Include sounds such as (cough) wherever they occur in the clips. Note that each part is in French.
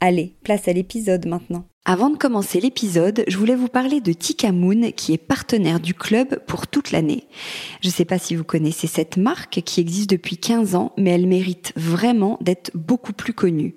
Allez, place à l'épisode maintenant. Avant de commencer l'épisode, je voulais vous parler de Tika Moon qui est partenaire du club pour toute l'année. Je ne sais pas si vous connaissez cette marque qui existe depuis 15 ans, mais elle mérite vraiment d'être beaucoup plus connue.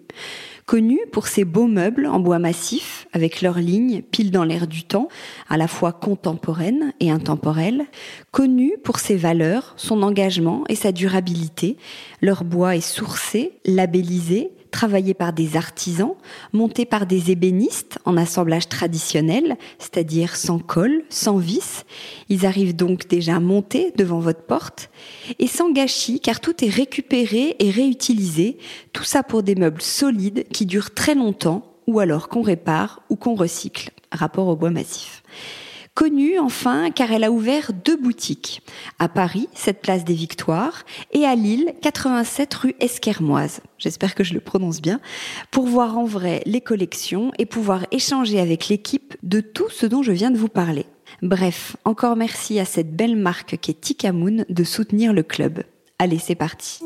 Connue pour ses beaux meubles en bois massif, avec leurs lignes pile dans l'air du temps, à la fois contemporaine et intemporelle. Connue pour ses valeurs, son engagement et sa durabilité. Leur bois est sourcé, labellisé, travaillé par des artisans, monté par des ébénistes en assemblage traditionnel, c'est-à-dire sans colle, sans vis. Ils arrivent donc déjà montés devant votre porte et sans gâchis car tout est récupéré et réutilisé, tout ça pour des meubles solides qui durent très longtemps ou alors qu'on répare ou qu'on recycle, rapport au bois massif. Connue enfin car elle a ouvert deux boutiques. À Paris, cette place des Victoires, et à Lille, 87 rue Esquermoise. J'espère que je le prononce bien. Pour voir en vrai les collections et pouvoir échanger avec l'équipe de tout ce dont je viens de vous parler. Bref, encore merci à cette belle marque qui est Tikamoon de soutenir le club. Allez, c'est parti.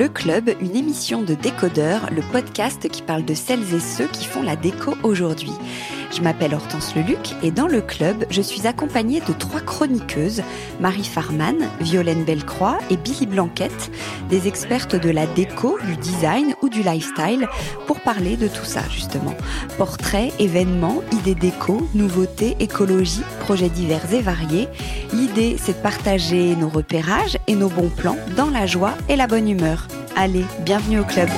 Le Club, une émission de décodeurs, le podcast qui parle de celles et ceux qui font la déco aujourd'hui. Je m'appelle Hortense Leluc et dans le club, je suis accompagnée de trois chroniqueuses, Marie Farman, Violaine Bellecroix et Billy Blanquette, des expertes de la déco, du design ou du lifestyle, pour parler de tout ça justement. Portraits, événements, idées déco, nouveautés, écologie, projets divers et variés. L'idée, c'est de partager nos repérages et nos bons plans dans la joie et la bonne humeur. Allez, bienvenue au club.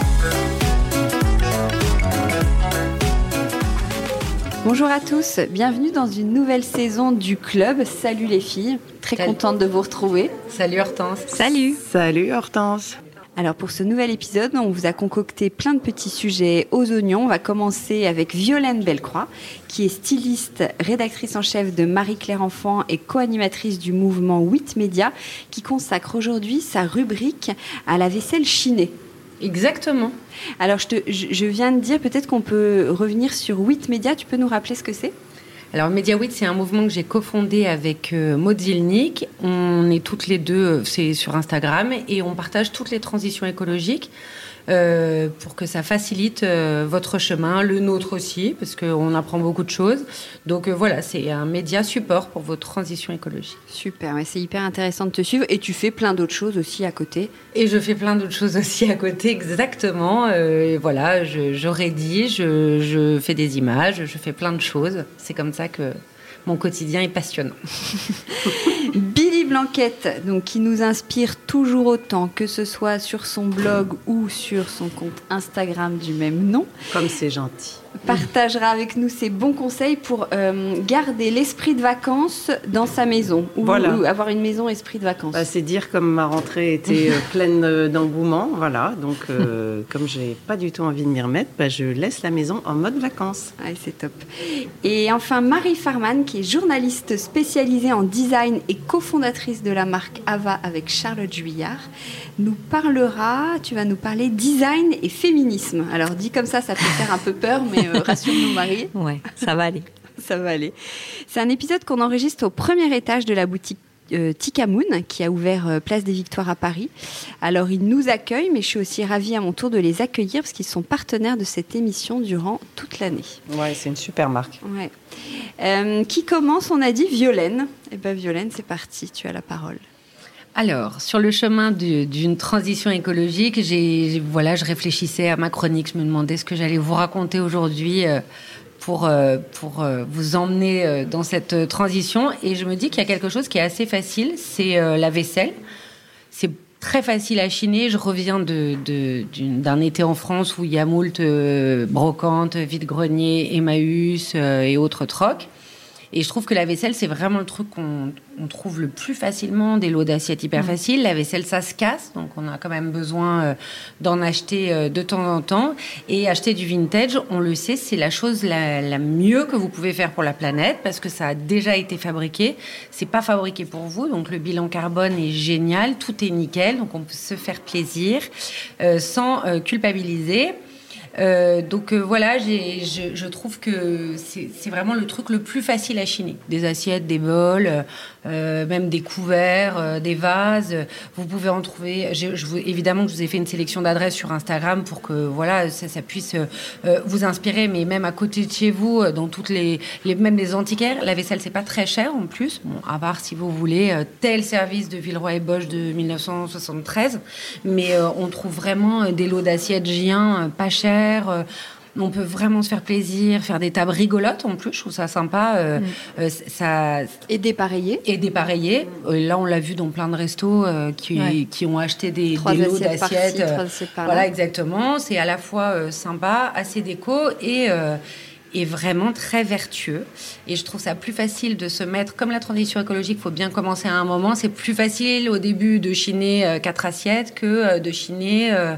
Bonjour à tous, bienvenue dans une nouvelle saison du club. Salut les filles, très contente de vous retrouver. Salut Hortense. Salut. Salut Hortense. Alors pour ce nouvel épisode, on vous a concocté plein de petits sujets aux oignons. On va commencer avec Violaine Bellecroix, qui est styliste, rédactrice en chef de Marie-Claire Enfant et co-animatrice du mouvement 8 Média, qui consacre aujourd'hui sa rubrique à la vaisselle chinée. Exactement. Alors, je, te, je, viens de dire, peut-être qu'on peut revenir sur 8 Média. Tu peux nous rappeler ce que c'est? Alors, Media 8, c'est un mouvement que j'ai cofondé avec euh, Maud Zilnik. On est toutes les deux, euh, c'est sur Instagram, et on partage toutes les transitions écologiques. Euh, pour que ça facilite euh, votre chemin, le nôtre aussi, parce qu'on apprend beaucoup de choses. Donc euh, voilà, c'est un média support pour votre transition écologique. Super, c'est hyper intéressant de te suivre. Et tu fais plein d'autres choses aussi à côté. Et je fais plein d'autres choses aussi à côté, exactement. Et voilà, je, je rédige, je, je fais des images, je fais plein de choses. C'est comme ça que mon quotidien est passionnant. (laughs) Blanquette, donc, qui nous inspire toujours autant, que ce soit sur son blog ou sur son compte Instagram du même nom. Comme c'est gentil partagera avec nous ses bons conseils pour euh, garder l'esprit de vacances dans sa maison ou, avoir une maison esprit de vacances. Bah, c'est dire comme ma rentrée était euh, (laughs) pleine d'engouement, voilà. Donc euh, (laughs) comme j'ai pas du tout envie de m'y remettre, bah, je laisse la maison en mode vacances. Ah, c'est top. Et enfin Marie Farman qui est journaliste spécialisée en design et cofondatrice de la marque Ava avec Charlotte Juillard nous parlera, tu vas nous parler design et féminisme. Alors dit comme ça, ça peut faire un peu peur, mais euh, rassure-nous Marie. (laughs) Ouais, ça va aller. (laughs) Ça va aller. C'est un épisode qu'on enregistre au premier étage de la boutique euh, Tikamoun, qui a ouvert euh, Place des Victoires à Paris. Alors, ils nous accueillent, mais je suis aussi ravie à mon tour de les accueillir parce qu'ils sont partenaires de cette émission durant toute l'année. Ouais, c'est une super marque. Ouais. Euh, qui commence On a dit Violaine. Eh bien, Violaine, c'est parti, tu as la parole. Alors, sur le chemin d'une transition écologique, voilà, je réfléchissais à ma chronique, je me demandais ce que j'allais vous raconter aujourd'hui pour, euh, pour euh, vous emmener euh, dans cette transition. Et je me dis qu'il y a quelque chose qui est assez facile, c'est la vaisselle. C'est très facile à chiner. Je reviens d'un été en France où il y a moult brocantes, vide-grenier, Emmaüs et autres trocs. Et je trouve que la vaisselle, c'est vraiment le truc qu'on trouve le plus facilement, des lots d'assiettes hyper faciles. La vaisselle, ça se casse, donc on a quand même besoin euh, d'en acheter euh, de temps en temps. Et acheter du vintage, on le sait, c'est la chose la, mieux que vous pouvez faire pour la planète parce que ça a déjà été fabriqué. C'est pas fabriqué pour vous, donc le bilan carbone est génial, tout est nickel, donc on peut se faire plaisir euh, sans culpabiliser. Euh, donc euh, voilà, je, je, trouve que c'est vraiment le truc le plus facile à chiner. Des assiettes, des bols, euh, même des couverts, des vases. Vous pouvez en trouver. Je vous, évidemment, je vous ai fait une sélection d'adresses sur Instagram pour que voilà, ça, ça puisse vous inspirer. Mais même à côté de chez vous, dans toutes les, les même les antiquaires, la vaisselle c'est pas très cher en plus. Bon, à part si vous voulez tel service de Villeroy et Bosch de 1973, mais on trouve vraiment des lots d'assiettes Gien pas chers euh, on peut vraiment se faire plaisir, faire des tables rigolotes en plus, je trouve ça sympa. Euh, mm. euh, ça... Et dépareillé. Et dépareillé. là, on l'a vu dans plein de restos qui, qui, ont acheté des, lots d'assiettes. voilà, exactement. C'est à la fois sympa, assez déco et est vraiment très vertueux. Et je trouve ça plus facile de se mettre, comme la transition écologique, il faut bien commencer à un moment, c'est plus facile au début de chiner quatre assiettes que de chiner euh,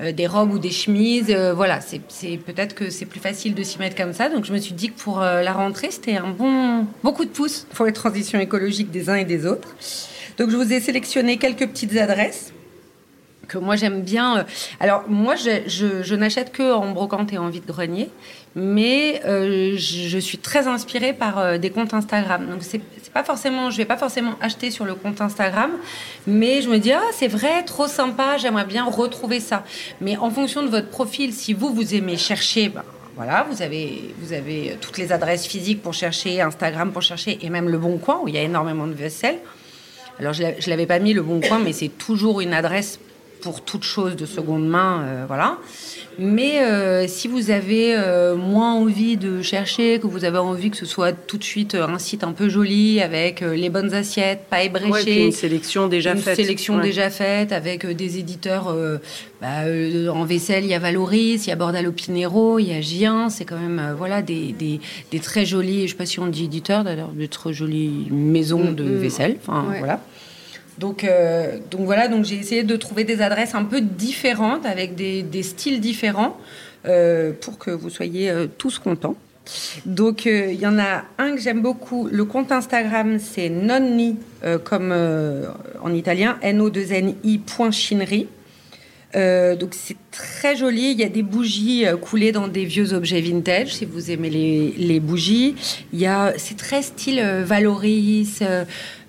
des robes ou des chemises. Euh, voilà, c'est peut-être que c'est plus facile de s'y mettre comme ça. Donc je me suis dit que pour euh, la rentrée, c'était un bon, beaucoup de pouces pour les transitions écologiques des uns et des autres. Donc je vous ai sélectionné quelques petites adresses que moi j'aime bien. Alors moi je, n'achète que en brocante et en vide-grenier, mais je, suis très inspirée par des comptes Instagram. Donc c'est pas forcément, je vais pas forcément acheter sur le compte Instagram, mais je me dis ah c'est vrai, trop sympa, j'aimerais bien retrouver ça. Mais en fonction de votre profil, si vous vous aimez chercher, ben, voilà, vous avez, vous avez toutes les adresses physiques pour chercher, Instagram pour chercher, et même le Bon Coin où il y a énormément de vaisselle. Alors je l'avais pas mis le Bon Coin, mais c'est toujours une adresse pour toute chose de seconde main, euh, voilà. Mais euh, si vous avez euh, moins envie de chercher, que vous avez envie que ce soit tout de suite un site un peu joli avec les bonnes assiettes, pas ébréchées, une sélection déjà faite, une sélection déjà faite avec des éditeurs bah, en vaisselle, il y a Valoris, il y a Bordalo Pinero, il y a Gien, c'est quand même voilà des, des, des, très jolis, je sais pas si on dit éditeurs d'ailleurs, de très jolies maisons mm, de mm. vaisselle, enfin voilà. Donc, euh, donc voilà, donc j'ai essayé de trouver des adresses un peu différentes, avec des, styles différents, euh, pour que vous soyez euh, tous contents. Donc il y en a un que j'aime beaucoup. Le compte Instagram, c'est nonni, comme en italien, no2ni.chinerie. Euh, donc c'est très joli. Il y a des bougies euh, coulées dans des vieux objets vintage, si vous aimez les, bougies. Il y a, c'est très style euh, Valoris.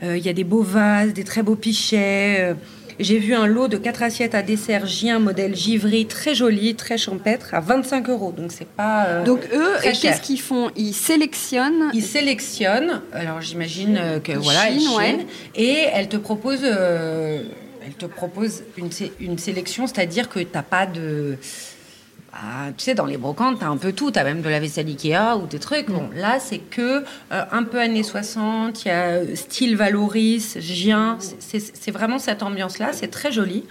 il y a des beaux vases, des très beaux pichets. J'ai vu un lot de quatre assiettes à dessert Gien modèle Givry, très joli, très champêtre, à 25 euros. Donc c'est pas. Donc eux, qu'est-ce qu'ils font? Ils sélectionnent. Ils sélectionnent. Alors j'imagine que voilà, Chine, et elles te proposent elle te propose une, sélection, c'est-à-dire que tu n'as pas de... Bah, tu sais, dans les brocantes, tu as un peu tout. Tu as même de la vaisselle Ikea ou des trucs. Bon, là, c'est que euh, un peu années 60, il y a euh, style Valoris, Gien. C'est vraiment cette ambiance-là. C'est très joli.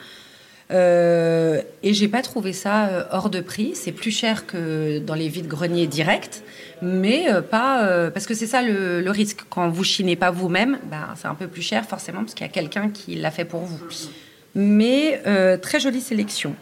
Euh, et j'ai pas trouvé ça euh, hors de prix. C'est plus cher que dans les vides greniers directs, mais pas parce que c'est ça le, risque. Quand vous chinez pas vous-même, ben, c'est un peu plus cher forcément parce qu'il y a quelqu'un qui l'a fait pour vous. Mais très jolie sélection.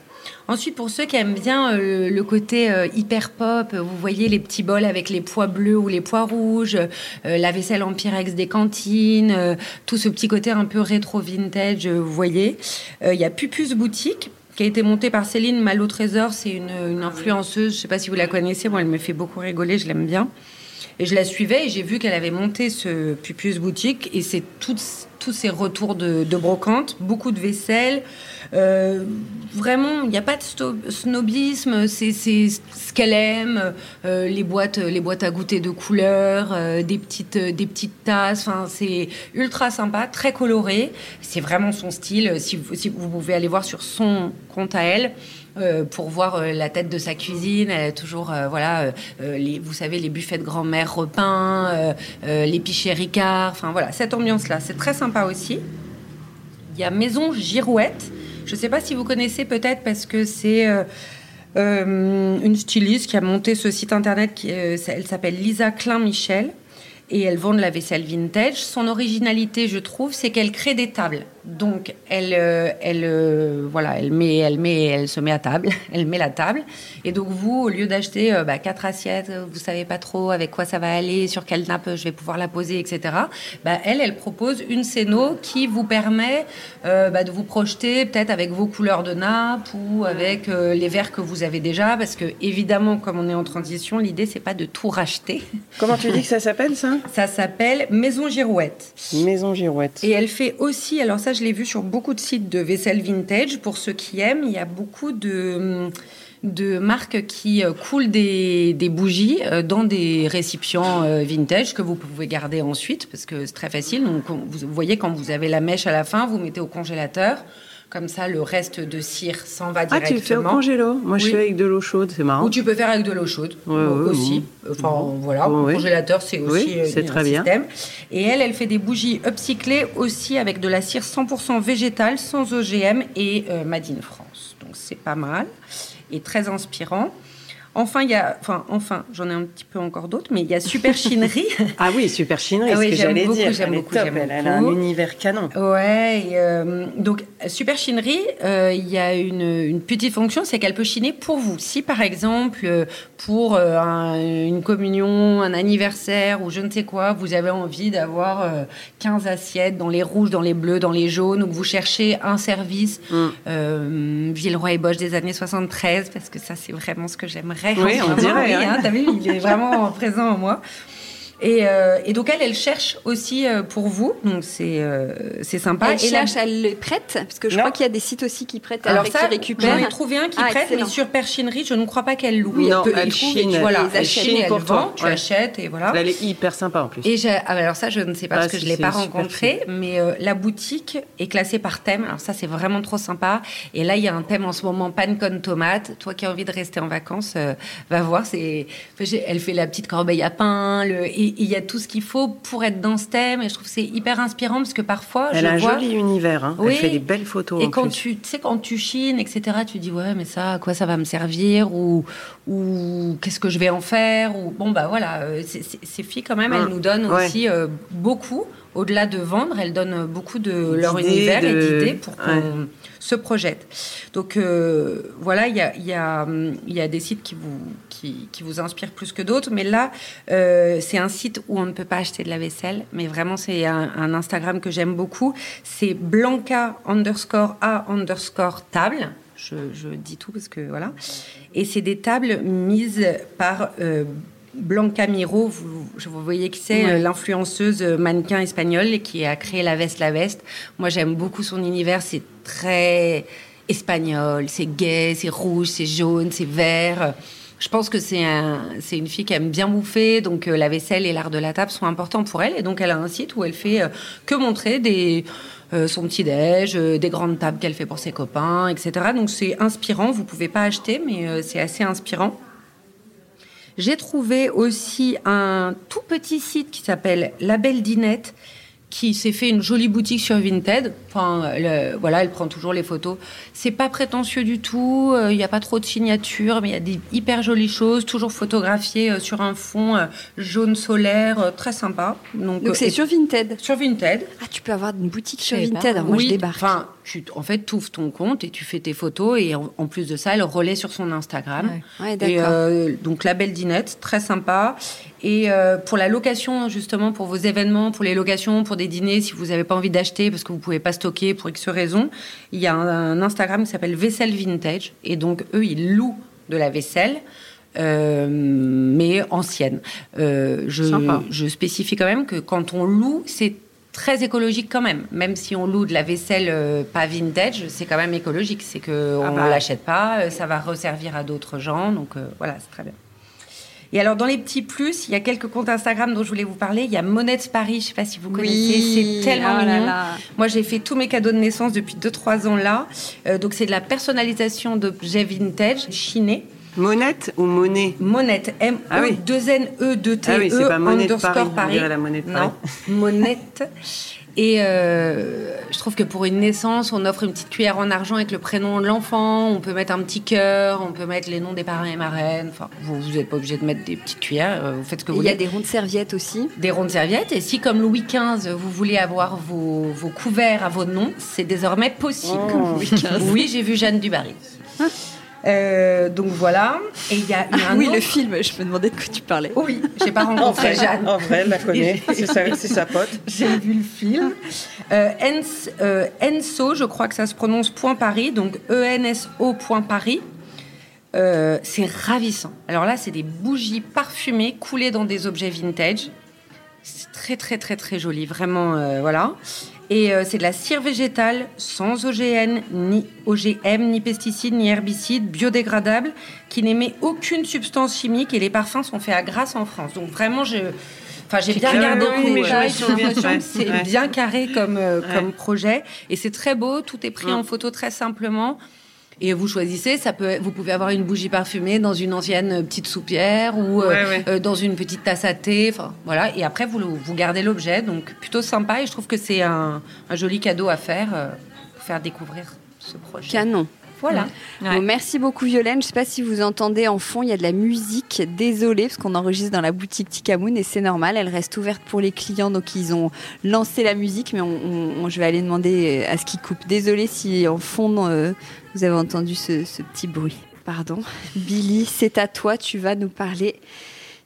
Ensuite, pour ceux qui aiment bien euh, le côté euh, hyper pop, vous voyez les petits bols avec les pois bleus ou les pois rouges, euh, la vaisselle en pyrex des cantines, tout ce petit côté un peu rétro vintage, vous voyez. Il y a Pupus Boutique qui a été montée par Céline Malo Trésor, c'est une, influenceuse, je ne sais pas si vous la connaissez, moi elle me fait beaucoup rigoler, je l'aime bien. Et je la suivais et j'ai vu qu'elle avait monté ce Pupius Boutique et c'est tous ces retours de, brocante, beaucoup de vaisselle. Euh, vraiment, il n'y a pas de snobisme, c'est ce qu'elle aime, euh, les, boîtes, les boîtes à goûter de couleurs, euh, des, petites, des petites tasses, c'est ultra sympa, très coloré. C'est vraiment son style. Si si vous pouvez aller voir sur son compte à elle. Euh, pour voir euh, la tête de sa cuisine. Elle a toujours, euh, voilà, vous savez, les buffets de grand-mère repeints, les pichets Ricard. Enfin voilà, cette ambiance-là, c'est très sympa aussi. Il y a Maison Girouette. Je ne sais pas si vous connaissez peut-être parce que c'est une styliste qui a monté ce site internet. Elle s'appelle Lisa Klein-Michel et elle vend de la vaisselle vintage. Son originalité, je trouve, c'est qu'elle crée des tables. Donc, elle, euh, elle, euh, voilà, elle met, elle met, elle se met à table, (laughs) elle met la table. Et donc, vous, au lieu d'acheter euh, bah, quatre assiettes, vous savez pas trop avec quoi ça va aller, sur quelle nappe je vais pouvoir la poser, etc. Bah, elle, elle propose une scéno qui vous permet bah, de vous projeter peut-être avec vos couleurs de nappe ou avec les verres que vous avez déjà, parce que évidemment, comme on est en transition, l'idée c'est pas de tout racheter. (laughs) Comment tu dis que ça s'appelle ça? Ça s'appelle Maison Girouette. Maison Girouette. Et elle fait aussi, alors ça je l'ai vu sur beaucoup de sites de vaisselle vintage. Pour ceux qui aiment, il y a beaucoup de de marques qui euh, coulent des, bougies euh, dans des récipients euh, vintage que vous pouvez garder ensuite parce que c'est très facile. Donc, vous voyez, quand vous avez la mèche à la fin, vous mettez au congélateur. Comme ça, le reste de cire s'en va directement. Ah, tu fais au congélo? Moi, je fais avec de l'eau chaude, c'est marrant. Ou tu peux faire avec de l'eau chaude aussi. Enfin, voilà, au congélateur, c'est aussi c'est très bien. Et elle, elle fait des bougies upcyclées aussi avec de la cire 100% végétale, sans OGM et Made in France. Donc, c'est pas mal et très inspirant. Enfin, il y a, enfin, enfin, j'en ai un petit peu encore d'autres, mais il y a Super Chinerie. (laughs) ah oui, Super Chinerie, ah ce que j'allais dire. J'aime beaucoup, j'aime beaucoup. Elle a un univers canon. Ouais, euh, donc Super Chinerie, euh, il y a une, une petite fonction, c'est qu'elle peut chiner pour vous. Si par exemple, euh, pour une communion, un anniversaire ou je ne sais quoi, vous avez envie d'avoir 15 assiettes dans les rouges, dans les bleus, dans les jaunes, ou que vous cherchez un service mm. Villeroy et Bosch des années 73, parce que ça, c'est vraiment ce que j'aimerais oui, on dirait. Hein. Hein, vu, il est vraiment présent en moi. Euh, et, donc elle, elle cherche aussi euh, pour vous, donc c'est euh, c'est sympa. Elle cherche, elle les prête, parce que je crois qu'il y a des sites aussi qui prêtent, Alors ça. J'en ai trouvé un qui ah, prête, mais sur Perchinerie, je ne crois pas qu'elle loue. non, elle, elle chine, voilà, elle, chine elle vend, tu achètes et voilà. Elle est hyper sympa en plus. Et ah, alors ça, je ne sais pas parce ah, que je l'ai pas rencontré, mais la boutique est classée par thème. Alors ça, c'est vraiment trop sympa. Et là, il y a un thème en ce moment, pancone tomate. Toi qui as envie de rester en vacances, va voir. C'est, elle fait la petite corbeille à pain. Le... Il y a tout ce qu'il faut pour être dans ce thème. Et je trouve que c'est hyper inspirant parce que parfois. Elle je a un joli univers. Hein. Elle fait des belles photos. Et quand tu sais, quand tu chines, etc., tu dis ouais, mais ça, à quoi ça va me servir Ou, ou qu'est-ce que je vais en faire Ou bon, bah voilà, euh, ces filles, quand même, elles nous donnent aussi euh, beaucoup. Au-delà de vendre, elles donnent beaucoup de leur univers et d'idées pour qu'on se projette. Donc euh, voilà, il y a, y, a, y a, des sites qui vous, qui, qui vous inspirent plus que d'autres, mais là, euh, c'est un site où on ne peut pas acheter de la vaisselle, mais vraiment, c'est un, un, Instagram que j'aime beaucoup. C'est Blanca underscore A underscore table. Je, je, dis tout parce que voilà. Et c'est des tables mises par euh, Blanca Miro, vous, vous voyez qui c'est, euh, l'influenceuse euh, mannequin espagnole qui a créé la veste La Veste. Moi, j'aime beaucoup son univers. C'est très espagnol, c'est gay, c'est rouge, c'est jaune, c'est vert. Je pense que c'est un, une fille qui aime bien bouffer, donc euh, la vaisselle et l'art de la table sont importants pour elle. Et donc, elle a un site où elle fait que montrer des, son petit-déj, des grandes tables qu'elle fait pour ses copains, etc. Donc, c'est inspirant. Vous pouvez pas acheter, mais c'est assez inspirant. J'ai trouvé aussi un tout petit site qui s'appelle La Belle Dinette qui s'est fait une jolie boutique sur Vinted. Enfin, voilà, elle prend toujours les photos. C'est pas prétentieux du tout. Euh, il n'y a pas trop de signatures, mais il y a des hyper jolies choses, toujours photographiées euh, sur un fond euh, jaune solaire, très sympa. Donc, c'est sur Vinted. Sur Vinted. Ah, tu peux avoir une boutique sur Vinted. moi, je débarque. Enfin, tu, en fait, tu ouvres ton compte et tu fais tes photos. Et en, plus de ça, elle relaie sur son Instagram. Ouais. Ouais, donc, la belle dinette, très sympa. Et euh, pour la location, justement, pour vos événements, pour les locations, pour des dîners, si vous n'avez pas envie d'acheter parce que vous pouvez pas stocker pour X raisons, il y a un, Instagram qui s'appelle Vaisselle Vintage. Et donc, eux, ils louent de la vaisselle. mais ancienne. je, Sympa. je spécifie quand même que quand on loue, c'est très écologique quand même. Même si on loue de la vaisselle euh, pas vintage, c'est quand même écologique. C'est que Ah on bah. l'achète pas, euh, ça va resservir à d'autres gens. Donc euh, voilà, c'est très bien. Et alors dans les petits plus, il y a quelques comptes Instagram dont je voulais vous parler. Il y a Monette Paris, je sais pas si vous connaissez, c'est tellement oh là mignon. là. Moi, j'ai fait tous mes cadeaux de naissance depuis 2-3 ans là. Euh, donc, c'est de la personnalisation d'objets vintage chinés. Monette ou monnaie Monette, m Ah e oui. 2 n e 2 t Ah oui, c'est e pas Monnaie de underscore Paris, on Paris. la monnaie de non, Paris. (laughs) Monette. Et euh, je trouve que pour une naissance, on offre une petite cuillère en argent avec le prénom de l'enfant. On peut mettre un petit cœur, on peut mettre les noms des parrains et marraines. Enfin, vous vous n'êtes pas obligé de mettre des petites cuillères. euh, Vous faites ce que vous Il y a voulez. des rondes serviettes aussi. Des rondes serviettes. Et si, comme Louis XV, vous voulez avoir vos, vos couverts à vos noms, c'est désormais possible. Oh. Oui, j'ai vu Jeanne Dubarry. Euh, donc voilà. Et il y a, il y a un oui, autre- le film, je me demandais de quoi tu parlais. Oui, j'ai pas rencontré Jeanne. En vrai, elle la connaît. C'est sa, c'est sa pote. J'ai vu le film. Euh, euh, Enso, je crois que ça se prononce point Paris, donc E-N-S-O point Paris. C'est ravissant. Alors là, c'est des bougies parfumées coulées dans des objets vintage. C'est très très très très joli, vraiment voilà. Et euh, c'est de la cire végétale sans OGN, ni OGM, ni pesticides, ni herbicides, biodégradable, qui n'émet aucune substance chimique et les parfums sont faits à Grasse en France. Donc vraiment, je, enfin j'ai bien regardé oui, mais détail, ouais, que c'est ouais. bien carré comme euh, Ouais. comme projet et c'est très beau. Tout est pris en photo très simplement. Et vous choisissez, ça peut, vous pouvez avoir une bougie parfumée dans une ancienne petite soupière ou euh, Ouais, euh, dans une petite tasse à thé. Enfin, voilà. Et après, vous, le- vous gardez l'objet. Donc, plutôt sympa. Et je trouve que c'est un, un joli cadeau à faire euh, pour faire découvrir ce projet. Canon. Voilà. Bon, merci beaucoup Violaine. Je sais pas si vous entendez en fond, il y a de la musique. Désolée parce qu'on enregistre dans la boutique Tikamoun et c'est normal. Elle reste ouverte pour les clients, donc ils ont lancé la musique, mais on, on- on- je vais aller demander à ce qu'ils coupent. Désolée si en fond euh, vous avez entendu ce, ce petit bruit. Pardon. Billy, c'est à toi. Tu vas nous parler.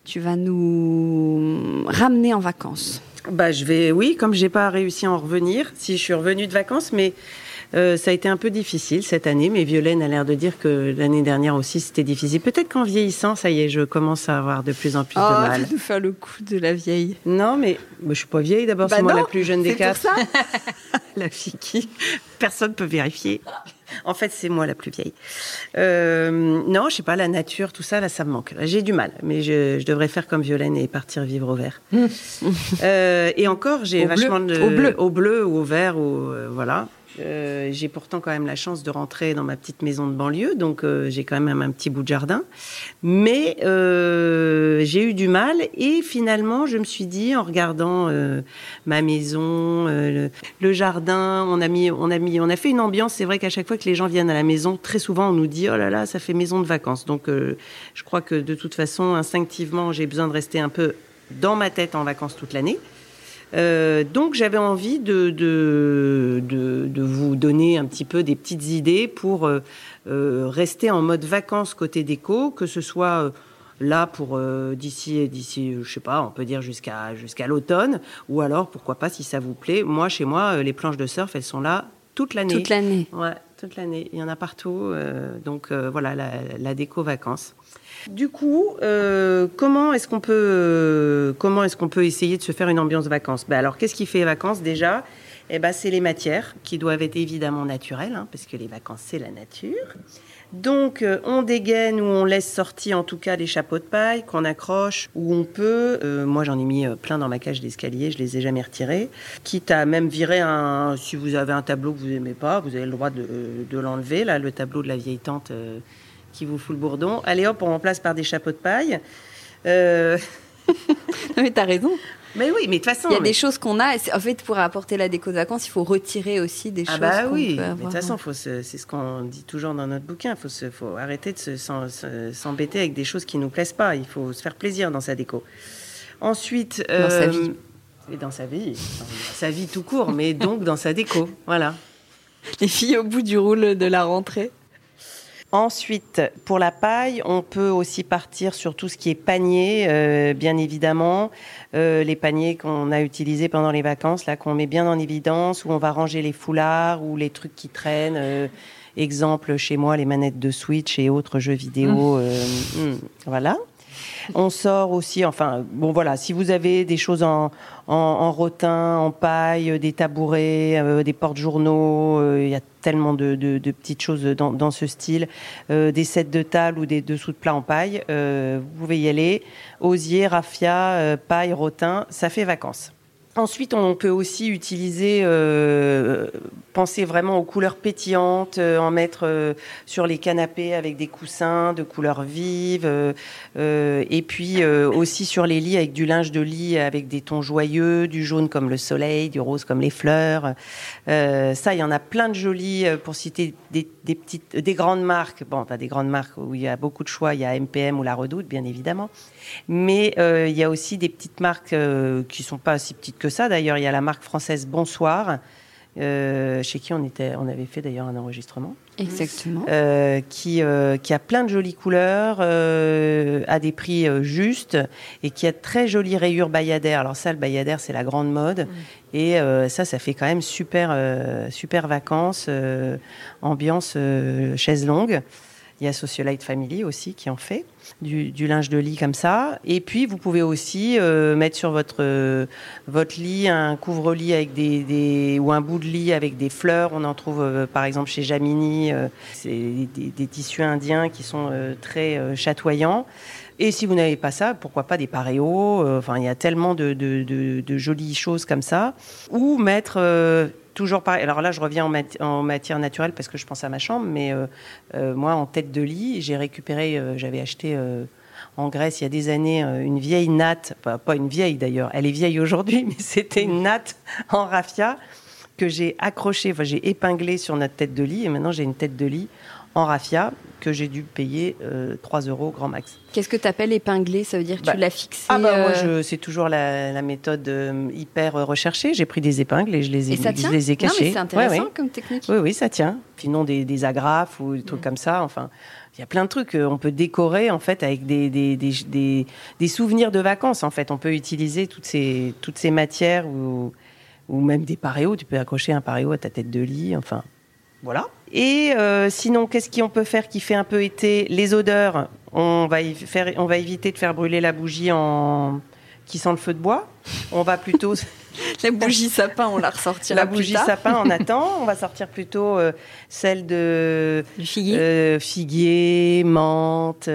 Tu vas nous ramener en vacances. Bah, je vais, oui, comme j'ai pas réussi à en revenir, si je suis revenue de vacances, mais euh, ça a été un peu difficile cette année. Mais Violaine a l'air de dire que l'année dernière aussi c'était difficile. Peut-être qu'en vieillissant, ça y est, je commence à avoir de plus en plus Oh, de mal. nous faire le coup de la vieille. Non, mais je suis pas vieille d'abord, Bah c'est moi la plus jeune des C'est pour quatre. ça. (laughs) la fille qui personne peut vérifier. En fait, c'est moi la plus vieille. Euh, non, je sais pas, la nature, tout ça, là, ça me manque. J'ai du mal, mais je, je devrais faire comme Violaine et partir vivre au vert. Euh, et encore, j'ai bleu. vachement de Au bleu. au bleu ou au vert ou euh, voilà. Euh, j'ai pourtant quand même la chance de rentrer dans ma petite maison de banlieue, donc euh, j'ai quand même un petit bout de jardin. Mais euh, j'ai eu du mal et finalement, je me suis dit en regardant ma maison, le, le jardin, on a mis, on a mis, on a fait une ambiance. C'est vrai qu'à chaque fois que les gens viennent à la maison, très souvent on nous dit oh là là, ça fait maison de vacances. Donc je crois que de toute façon, instinctivement, j'ai besoin de rester un peu dans ma tête en vacances toute l'année. Euh, donc j'avais envie de, de, de, de vous donner un petit peu des petites idées pour euh, euh, rester en mode vacances côté déco, que ce soit là pour euh, d'ici d'ici je sais pas on peut dire jusqu'à jusqu'à l'automne ou alors pourquoi pas si ça vous plaît moi chez moi les planches de surf elles sont là toute l'année Toute l'année. Ouais, toute l'année. Il y en a partout. euh, donc euh, voilà, la, la déco vacances. Du coup, euh, comment est-ce qu'on peut, euh, est-ce peut essayer de se faire une ambiance vacances? Ben Alors, qu'est-ce qui fait vacances déjà? Eh ben, c'est les matières qui doivent être évidemment naturelles, hein, parce que les vacances, c'est la nature. Donc, euh, on dégaine ou on laisse sortir en tout cas les chapeaux de paille qu'on accroche où on peut. Moi, j'en ai mis plein dans ma cage d'escalier, je les ai jamais retirés. Quitte à même virer un. Si vous avez un tableau que vous aimez pas, vous avez le droit de, l'enlever. Là, le tableau de la vieille tante qui vous fout le bourdon. Allez hop, on remplace par des chapeaux de paille. Euh, (laughs) Non, mais t'as raison. mais oui, mais de toute façon. Il y a mais- des choses qu'on a. En fait, pour apporter la déco de vacances, il faut retirer aussi des Ah choses. bah qu'on oui, mais de toute façon, c'est ce qu'on dit toujours dans notre bouquin. Il faut, se- faut arrêter de se- s'embêter avec des choses qui nous plaisent pas. Il faut se faire plaisir dans sa déco. Ensuite, Dans sa vie. Et dans sa vie, dans sa vie tout court, mais donc dans sa déco. Voilà. Les filles au bout du roule de la rentrée. Ensuite, pour la paille, on peut aussi partir sur tout ce qui est panier, euh, bien évidemment. Euh, les paniers qu'on a utilisés pendant les vacances, là, qu'on met bien en évidence, où on va ranger les foulards ou les trucs qui traînent. Euh, exemple, chez moi, les manettes de Switch et autres jeux vidéo. Mmh. Hmm, voilà. On sort aussi, enfin, bon voilà, si vous avez des choses en, en, rotin, en paille, des tabourets, euh, des porte-journaux, euh, il y a tellement de, petites choses dans, ce style, euh, des sets de table ou des dessous de plat en paille, vous pouvez y aller. Osier, raffia, paille, rotin, ça fait vacances. Ensuite, on peut aussi utiliser, euh, penser vraiment aux couleurs pétillantes, euh, en mettre euh, sur les canapés avec des coussins de couleurs vives, et puis aussi sur les lits avec du linge de lit avec des tons joyeux, du jaune comme le soleil, du rose comme les fleurs. ça, il y en a plein de jolis, pour citer des, grandes marques. Bon, pas des grandes marques où il y a beaucoup de choix. Il y a MPM ou La Redoute, bien évidemment. Mais il y a aussi des petites marques qui sont pas si petites que ça. D'ailleurs, il y a la marque française Bonsoir, euh, chez qui on, était, on avait fait d'ailleurs un enregistrement. Exactement. qui, qui a plein de jolies couleurs, à des prix justes, et qui a de très jolies rayures bayadères. Alors ça, le bayadère, c'est la grande mode. Et ça, ça fait quand même super, super vacances, ambiance chaise longue. Il y a Socialite Family aussi qui en fait du, linge de lit comme ça. Et puis vous pouvez aussi euh, mettre sur votre euh, votre lit un couvre-lit avec des, ou un bout de lit avec des fleurs. On en trouve euh, par exemple chez Jamini. c'est des, tissus indiens qui sont très chatoyants. Et si vous n'avez pas ça, pourquoi pas des paréos Enfin, il y a tellement de, jolies choses comme ça. Ou mettre toujours pareil. Alors là, je reviens en, matière naturelle parce que je pense à ma chambre, mais euh, euh, moi, en tête de lit, j'ai récupéré, euh, j'avais acheté en Grèce il y a des années une vieille natte, pas, une vieille d'ailleurs, elle est vieille aujourd'hui, (laughs) mais c'était une natte en raffia que j'ai accrochée, enfin j'ai épinglée sur notre tête de lit, et maintenant j'ai une tête de lit en raffia que j'ai dû payer 3 euh, euros grand max. Qu'est-ce que tu appelles épinglé Ça veut dire que tu bah, l'as fixé Ah bah moi euh, c'est toujours la, méthode euh, hyper recherchée. J'ai pris des épingles et je les ai, je les ai cachées. C'est intéressant comme technique. Oui oui ça tient. Sinon des, des agrafes ou des trucs comme ça. Enfin il y a plein de trucs. On peut décorer en fait avec des, des, des, des, souvenirs de vacances. En fait, on peut utiliser toutes ces, toutes ces matières ou, ou même des paréos. Tu peux accrocher un paréo à ta tête de lit. Enfin, voilà. Et euh, sinon, qu'est-ce qu'on peut faire qui fait un peu été? Les odeurs. On va, faire, on va éviter de faire brûler la bougie en qui sent le feu de bois. On va plutôt (laughs) la bougie sapin, on la ressortira. La bougie sapin, on (laughs) attend. On va sortir plutôt euh, celle de figuier, euh, figuier menthe,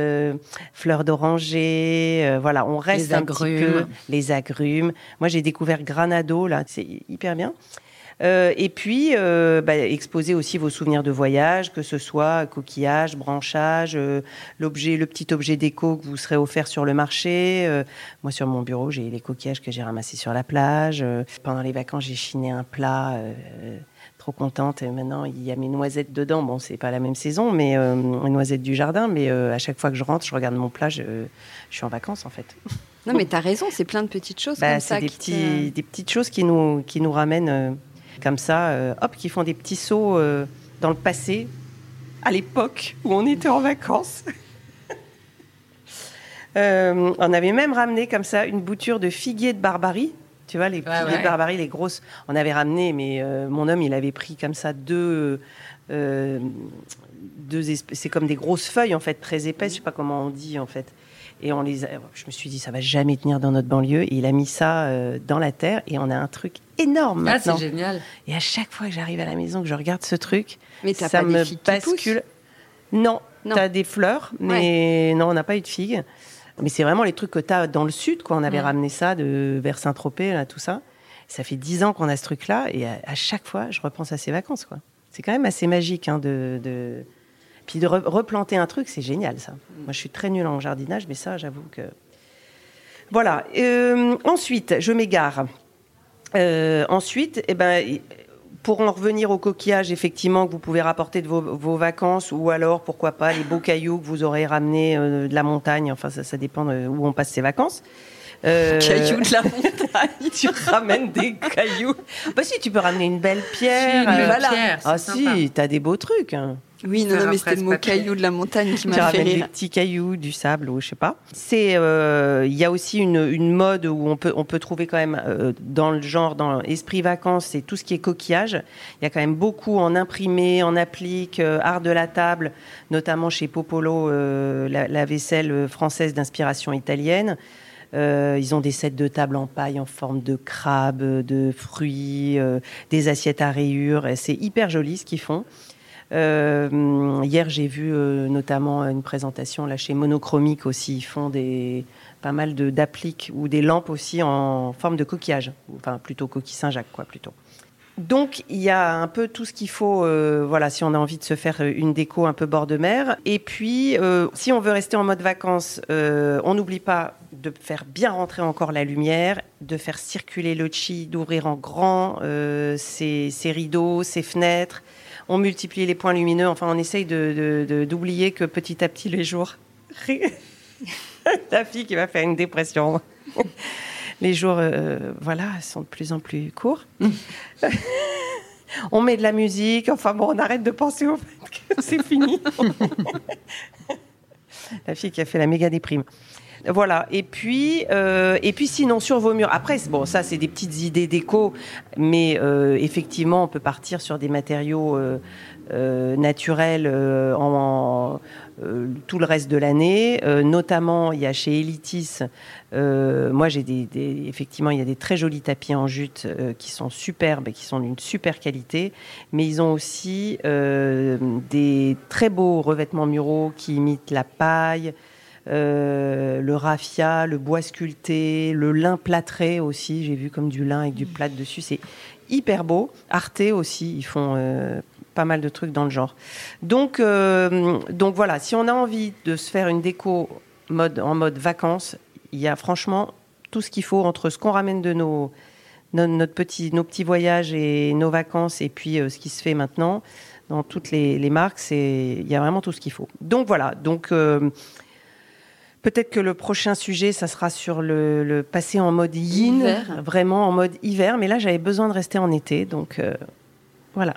fleurs d'oranger. voilà, on reste les un petit peu les agrumes. Moi, j'ai découvert granado là, c'est hyper bien. Euh, et puis, euh, bah, exposer aussi vos souvenirs de voyage, que ce soit coquillage, branchage, euh, l'objet, le petit objet déco que vous serez offert sur le marché. moi, sur mon bureau, j'ai les coquillages que j'ai ramassés sur la plage. pendant les vacances, j'ai chiné un plat trop contente. Et maintenant, il y a mes noisettes dedans. Bon, c'est pas la même saison, mais euh, les noisettes du jardin. Mais à chaque fois que je rentre, je regarde mon plat, je, suis en vacances en fait. Non, mais tu as raison, c'est plein de petites choses bah, comme ça. Des, petits, des petites choses qui nous, qui nous ramènent comme ça, euh, hop, qui font des petits sauts euh, dans le passé, à l'époque où on était en vacances. (laughs) Euh, on avait même ramené comme ça une bouture de figuiers de Barbarie. Tu vois, les figuiers de Barbarie, les grosses. On avait ramené, mais mon homme, il avait pris comme ça deux. deux c'est comme des grosses feuilles, en fait, très épaisses. Je sais pas comment on dit, en fait. Et on les je me suis dit, ça va jamais tenir dans notre banlieue. Et il a mis ça euh, dans la terre et on a un truc énorme ah, c'est génial. Et à chaque fois que j'arrive à la maison, que je regarde ce truc, mais ça pas me bascule. non, tu as des fleurs, mais non, on n'a pas eu de figues. Mais c'est vraiment les trucs que tu as dans le sud, quoi. On avait ramené ça de vers Saint-Tropez, là, tout ça. Ça fait dix ans qu'on a ce truc-là, et à, chaque fois, je repense à ces vacances, quoi. C'est quand même assez magique hein, de, de puis de replanter un truc, c'est génial ça. Moi, je suis très nulle en jardinage, mais ça, j'avoue que. Voilà. Euh, ensuite, je m'égare. Euh, ensuite, eh ben, pour en revenir au coquillage, effectivement, que vous pouvez rapporter de vos, vacances, ou alors, pourquoi pas, les beaux cailloux que vous aurez ramenés euh, de la montagne. Enfin, ça, ça dépend où on passe ses vacances. Cailloux de la montagne. (laughs) tu ramènes des cailloux. Bah si, tu peux ramener une belle pierre. Une belle pierre. Ah si, t'as des beaux trucs. Hein. Oui, non, non mais c'était le mot caillou de la montagne qui m'a fait rire. des petits cailloux, du sable ou je sais pas. C'est, euh, il y a aussi une, une, mode où on peut, on peut trouver quand même euh, dans le genre, dans esprit vacances, c'est tout ce qui est coquillage. Il y a quand même beaucoup en imprimé, en applique, euh, art de la table, notamment chez Popolo, la, la, vaisselle française d'inspiration italienne. ils ont des sets de table en paille en forme de crabe, de fruits, des assiettes à rayures. C'est hyper joli ce qu'ils font. Euh, hier, j'ai vu euh, notamment une présentation là chez Monochromique aussi. Ils font des pas mal d'appliques ou des lampes aussi en forme de coquillage, enfin plutôt coquille Saint-Jacques quoi plutôt. Donc il y a un peu tout ce qu'il faut, euh, voilà, si on a envie de se faire une déco un peu bord de mer. Et puis, si on veut rester en mode vacances, on n'oublie pas de faire bien rentrer encore la lumière, de faire circuler le chi, d'ouvrir en grand ses, ses, rideaux, ses fenêtres, on multiplie les points lumineux. Enfin, on essaye d'oublier que petit à petit, les jours. Ta (laughs) fille qui va faire une dépression. (laughs) les jours, euh, voilà, sont de plus en plus courts. (laughs) on met de la musique. Enfin bon, on arrête de penser au fait que c'est fini. la fille qui a fait la méga déprime. Voilà. Et puis, euh, et puis sinon sur vos murs. Après, bon, ça c'est des petites idées déco, mais euh, effectivement, on peut partir sur des matériaux euh, naturels en, tout le reste de l'année. notamment, il y a chez Elitis. moi, j'ai des, effectivement, il y a des très jolis tapis en jute qui sont superbes et qui sont d'une super qualité. Mais ils ont aussi des très beaux revêtements muraux qui imitent la paille. Euh, le raffia, le bois sculpté, le lin plâtré aussi. J'ai vu comme du lin avec du plâtre dessus. C'est hyper beau. Arte aussi, ils font euh, pas mal de trucs dans le genre. Donc, euh, donc voilà, si on a envie de se faire une déco mode, en mode vacances, il y a franchement tout ce qu'il faut entre ce qu'on ramène de nos, notre petit, nos petits voyages et nos vacances et puis ce qui se fait maintenant dans toutes les, les marques. Il y a vraiment tout ce qu'il faut. Donc voilà, donc Peut-être que le prochain sujet, ça sera sur le, le passer en mode yin, vraiment en mode hiver. Mais là, j'avais besoin de rester en été, donc euh, voilà.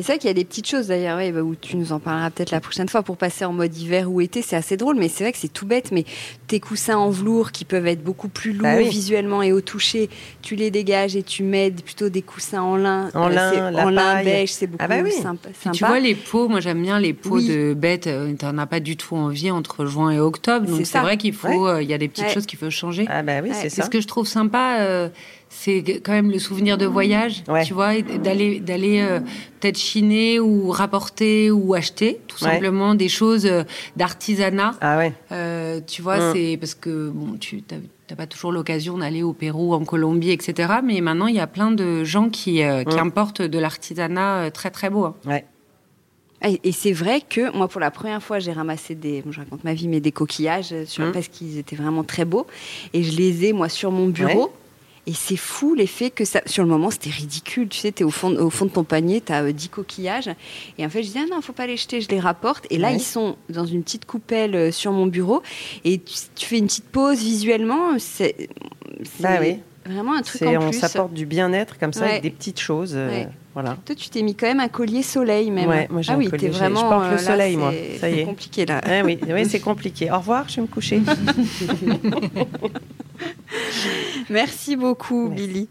Et c'est vrai qu'il y a des petites choses d'ailleurs, bah, où tu nous en parleras peut-être la prochaine fois pour passer en mode hiver ou été. C'est assez drôle, mais c'est vrai que c'est tout bête. Mais tes coussins en velours qui peuvent être beaucoup plus lourds bah visuellement et au toucher, tu les dégages et tu mets plutôt des coussins en lin. En lin, en lin beige, c'est beaucoup ah bah sympa, Tu vois les peaux, moi j'aime bien les peaux de bêtes. Euh, tu n'en as pas du tout envie entre juin et octobre. Donc c'est vrai qu'il faut, euh, il y a des petites choses qu'il faut changer. Ah bah oui, c'est ça. Ce que je trouve sympa. Euh, c'est quand même le souvenir de voyage, tu vois, d'aller d'aller euh, peut-être chiner ou rapporter ou acheter tout simplement des choses euh, d'artisanat. Ah ouais. Euh, tu vois, mm. c'est parce que bon, tu n'as pas toujours l'occasion d'aller au Pérou, en Colombie, etc. Mais maintenant, il y a plein de gens qui, qui mm. importent de l'artisanat très très beau. Hein. Ouais. Et, c'est vrai que moi, pour la première fois, j'ai ramassé des, je raconte ma vie, mais des coquillages sur, mm. parce qu'ils étaient vraiment très beaux. Et je les ai, moi, sur mon bureau. Et c'est fou l'effet que ça. Sur le moment, c'était ridicule. Tu sais, tu es au fond, au fond de ton panier, tu as 10 coquillages. Et en fait, je dis, ah non, faut pas les jeter, je les rapporte. Et là, ils sont dans une petite coupelle euh, sur mon bureau. Et tu, fais une petite pause visuellement. C'est bah oui. Vraiment un truc en on s'apporte du bien-être comme ça, avec des petites choses. Euh, voilà. Toi, tu t'es mis quand même un collier soleil, même. Ouais, moi j'ai ah oui, collier. Vraiment, je porte le euh, soleil, moi. Ça y est. C'est compliqué là. oui, oui c'est (laughs) compliqué. Au revoir, je vais me coucher. (laughs) Merci beaucoup, Billy.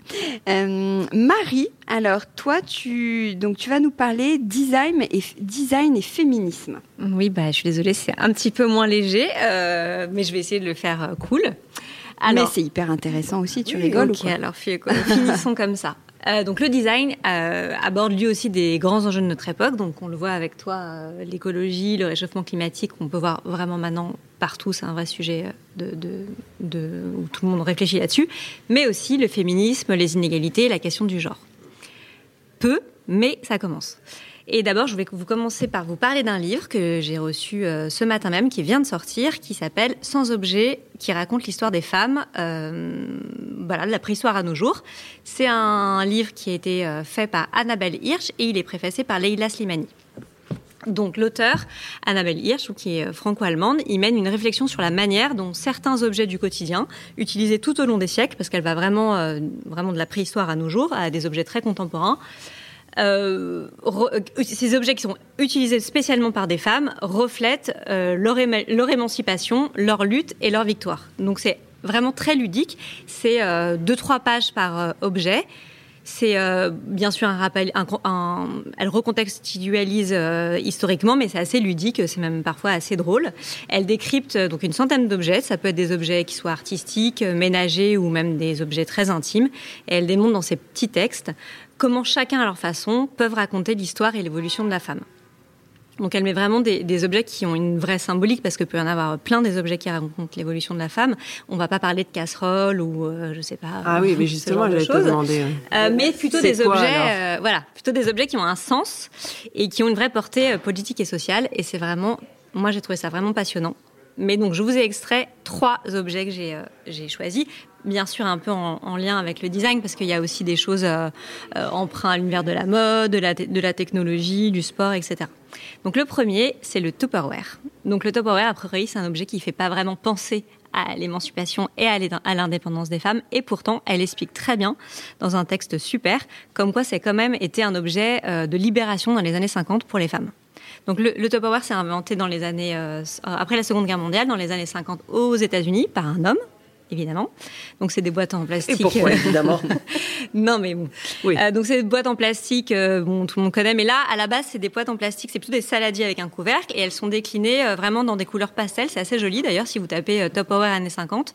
Euh, Marie, alors toi, tu donc tu vas nous parler design et design et féminisme. Oui, bah je suis désolée, c'est un petit peu moins léger, euh, mais je vais essayer de le faire euh, cool. mais c'est hyper intéressant aussi. Tu rigoles ou quoi Alors finissons comme ça. (laughs) Euh, donc le design euh, aborde lui aussi des grands enjeux de notre époque. Donc on le voit avec toi, euh, l'écologie, le réchauffement climatique, on peut voir vraiment maintenant partout, c'est un vrai sujet de, de, de, où tout le monde réfléchit là-dessus. Mais aussi le féminisme, les inégalités, la question du genre. Peu, mais ça commence. Et d'abord, je vais vous commencer par vous parler d'un livre que j'ai reçu euh, ce matin même, qui vient de sortir, qui s'appelle Sans objet, qui raconte l'histoire des femmes, euh, voilà, de la préhistoire à nos jours. C'est un livre qui a été euh, fait par Annabelle Hirsch et il est préfacé par Leila Slimani. Donc l'auteur, Annabelle Hirsch, qui est franco-allemande, il mène une réflexion sur la manière dont certains objets du quotidien, utilisés tout au long des siècles, parce qu'elle va vraiment, vraiment de la préhistoire à nos jours, à des objets très contemporains, ces objets qui sont utilisés spécialement par des femmes reflètent leur, leur, émancipation, leur lutte et leur victoire. Donc c'est vraiment très ludique. C'est deux trois pages par objet. C'est euh, bien sûr un rappel, elle recontextualise euh, historiquement, mais c'est assez ludique, c'est même parfois assez drôle. Elle décrypte euh, donc une centaine d'objets, ça peut être des objets qui soient artistiques, ménagers ou même des objets très intimes. Et elle démontre dans ses petits textes comment chacun à leur façon peuvent raconter l'histoire et l'évolution de la femme. Donc elle met vraiment des, objets qui ont une vraie symbolique parce que peut y en avoir plein des objets qui racontent l'évolution de la femme. On va pas parler de casserole ou euh, je sais pas. Ah oui, mais (laughs) justement, j'allais te demander. Euh, mais plutôt des objets, euh, voilà, plutôt des objets qui ont un sens et qui ont une vraie portée politique et sociale. Et c'est vraiment, moi j'ai trouvé ça vraiment passionnant. Mais donc je vous ai extrait trois objets que j'ai choisis bien sûr un peu en, lien avec le design parce qu'il y a aussi des choses euh, emprunts à l'univers de la mode, de la, de la technologie, du sport, etc. Donc le premier, c'est le Tupperware. Donc le Tupperware, a priori, c'est un objet qui ne fait pas vraiment penser à l'émancipation et à l'indépendance des femmes. Et pourtant, elle explique très bien, dans un texte super, comme quoi c'est quand même été un objet euh, de libération dans les années 50 pour les femmes. Donc le, le Tupperware s'est inventé dans les années euh, après la Seconde Guerre mondiale, dans les années 50 aux États-Unis, par un homme évidemment. Donc c'est des boîtes en plastique. Et pourquoi évidemment? (laughs) Non mais bon. Oui. Euh, donc c'est des boîtes en plastique, euh, bon tout le monde connaît, mais là à la base c'est des boîtes en plastique, c'est plutôt des saladiers avec un couvercle et elles sont déclinées euh, vraiment dans des couleurs pastel. C'est assez joli d'ailleurs si vous tapez Top Power années 50,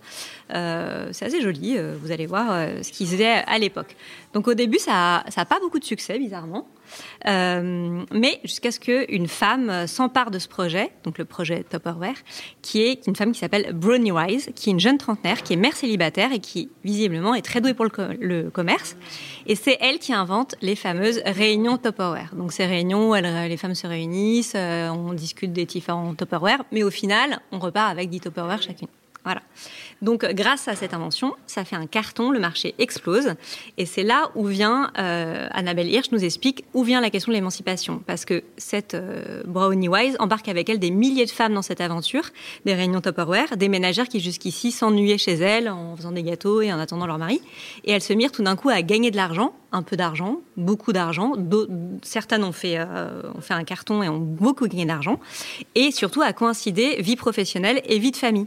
c'est assez joli. vous allez voir ce qu'ils faisaient à l'époque. Donc au début ça ça a pas beaucoup de succès bizarrement. Euh, mais jusqu'à ce qu'une femme s'empare de ce projet, donc le projet Tupperware, qui est une femme qui s'appelle Brownie Wise, qui est une jeune trentenaire, qui est mère célibataire et qui visiblement est très douée pour le, commerce. Et c'est elle qui invente les fameuses réunions Tupperware. Donc ces réunions où les femmes se réunissent, euh, on discute des différents Tupperware, mais au final, on repart avec 10 Tupperware chacune. Voilà. Donc, grâce à cette invention, ça fait un carton, le marché explose. Et c'est là où vient, euh, Annabelle Hirsch nous explique où vient la question de l'émancipation. Parce que cette euh, Brownie Wise embarque avec elle des milliers de femmes dans cette aventure, des réunions Tupperware, des ménagères qui jusqu'ici s'ennuyaient chez elles en faisant des gâteaux et en attendant leur mari. Et elles se mirent tout d'un coup à gagner de l'argent, un peu d'argent, beaucoup d'argent. Certaines ont fait, euh, ont fait un carton et ont beaucoup gagné d'argent. Et surtout à coïncider vie professionnelle et vie de famille.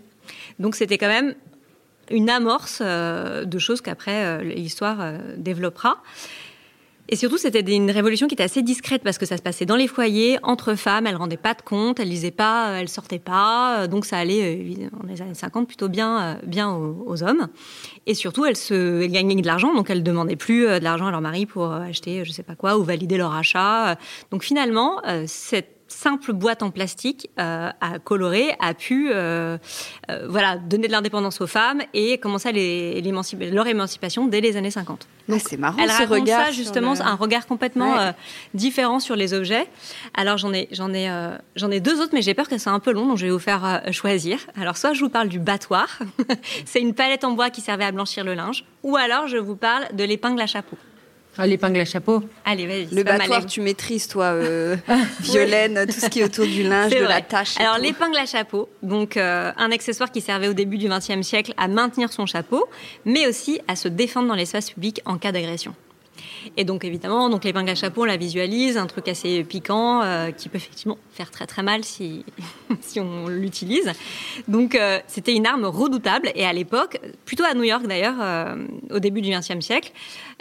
Donc c'était quand même une amorce euh, de choses qu'après euh, l'histoire euh, développera. Et surtout, c'était une révolution qui était assez discrète parce que ça se passait dans les foyers, entre femmes, elles rendaient pas de compte, elles lisaient pas, elles sortaient pas, donc ça allait dans les années 50 plutôt bien, bien aux, hommes. Et surtout, elles se gagnaient de l'argent, donc elles demandaient plus de l'argent à leur mari pour acheter je sais pas quoi ou valider leur achat. Donc finalement, cette simple boîte en plastique euh, à colorer a pu euh, euh, voilà donner de l'indépendance aux femmes et commencer les, leur émancipation dès les années 50. Ah, Donc c'est marrant elle ce regard ça justement un regard complètement différent sur les objets. Alors j'en ai j'en ai j'en ai deux autres mais j'ai peur que c'est un peu long donc je vais vous faire choisir. Alors soit je vous parle du battoir, (laughs) c'est une palette en bois qui servait à blanchir le linge ou alors je vous parle de l'épingle à chapeau. Ah, l'épingle à chapeau. Allez, vas-y. Le battoir, tu maîtrises, toi, euh, (laughs) Violaine, tout ce qui est autour du linge, de la tâche. Alors, l'épingle à chapeau, donc euh, un accessoire qui servait au début du XXe siècle à maintenir son chapeau, mais aussi à se défendre dans l'espace public en cas d'agression. Et donc évidemment, donc l'épingle à chapeau, on la visualise, un truc assez piquant euh, qui peut effectivement faire très très mal si, (laughs) si on l'utilise. Donc euh, c'était une arme redoutable et à l'époque, plutôt à New York d'ailleurs, euh, au début du XXe siècle,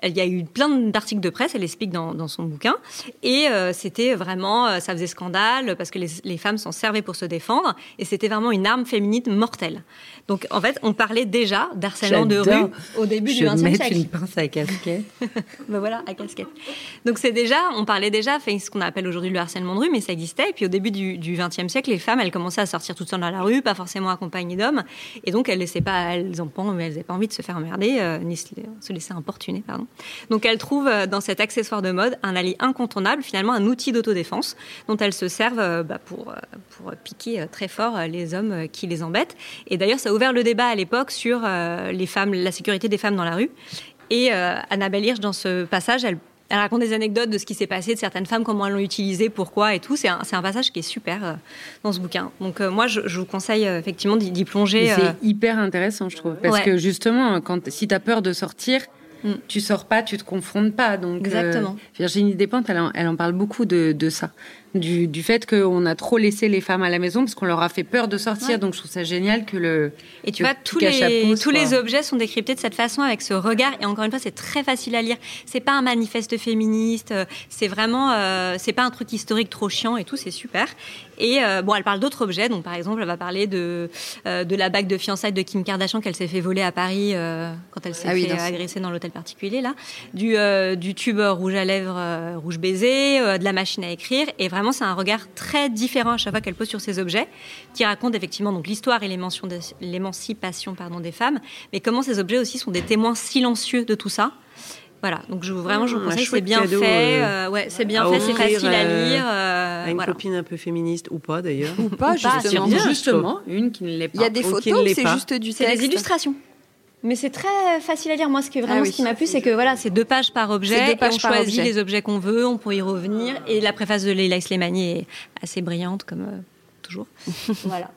il y a eu plein d'articles de presse, elle explique dans, dans son bouquin, et c'était vraiment, ça faisait scandale parce que les, les femmes s'en servaient pour se défendre et c'était vraiment une arme féminine mortelle. Donc en fait, on parlait déjà d'harcèlement de rue au début du XXe siècle. Je une pince à casquette. (laughs) ben voilà, à casquette. Donc c'est déjà, on parlait déjà, fait ce qu'on appelle aujourd'hui le harcèlement de rue, mais ça existait. Et puis au début du XXe siècle, les femmes, elles commençaient à sortir toutes seules dans la rue, pas forcément accompagnées d'hommes, et donc elles laissaient pas, elles en mais elles n'avaient pas envie de se faire emmerder, euh, ni se, laisser importuner, pardon. Donc elles trouvent euh, dans cet accessoire de mode un allié incontournable, finalement un outil d'autodéfense dont elles se servent euh, bah, pour pour piquer très fort les hommes qui les embêtent. Et d'ailleurs, ça ouvert le débat à l'époque sur euh, les femmes, la sécurité des femmes dans la rue. Et euh, Annabelle Hirsch, dans ce passage, elle, raconte des anecdotes de ce qui s'est passé, de certaines femmes, comment elles l'ont utilisé, pourquoi et tout. C'est un, un, passage qui est super euh, dans ce bouquin. Donc moi, je, vous conseille effectivement d'y plonger. C'est hyper intéressant, je trouve. Parce que justement, quand, si tu as peur de sortir, Mm. Tu sors pas, tu te confrontes pas. Donc, Exactement. Virginie Despentes, elle en, elle en parle beaucoup de, de ça du, du fait qu'on a trop laissé les femmes à la maison parce qu'on leur a fait peur de sortir. Donc je trouve ça génial que le. Et tu vois, tous, les, tous les objets sont décryptés de cette façon, avec ce regard. Et encore une fois, c'est très facile à lire. C'est pas un manifeste féministe. Euh, c'est vraiment, euh, c'est pas un truc historique trop chiant et tout. C'est super. Et euh, bon, elle parle d'autres objets. Donc par exemple, elle va parler de de la bague de fiançailles de Kim Kardashian qu'elle s'est fait voler à Paris quand elle s'est ah fait agresser dans l'hôtel particulier là. Du du tube rouge à lèvres, rouge baiser, de la machine à écrire. Et vraiment c'est un regard très différent à chaque fois qu'elle pose sur ces objets, qui raconte effectivement donc l'histoire et l'émancipation pardon des femmes, mais comment ces objets aussi sont des témoins silencieux de tout ça. Voilà, donc je, vraiment, je vous mmh, conseille, c'est bien fait, euh, ouais, c'est bien fait, c'est facile à euh, lire. Euh, une copine un peu féministe ou pas d'ailleurs. Ou pas, justement. justement, une qui ne l'est pas. Il y a des photos, c'est juste du texte. C'est des illustrations. Mais c'est très facile à lire. Moi, ce qui vraiment ah ce qui m'a plu, c'est que voilà, c'est deux pages par objet. et on choisit les objets qu'on veut, on peut y revenir. Et la préface de Leila Slimani est assez brillante, comme euh, toujours. (laughs) voilà.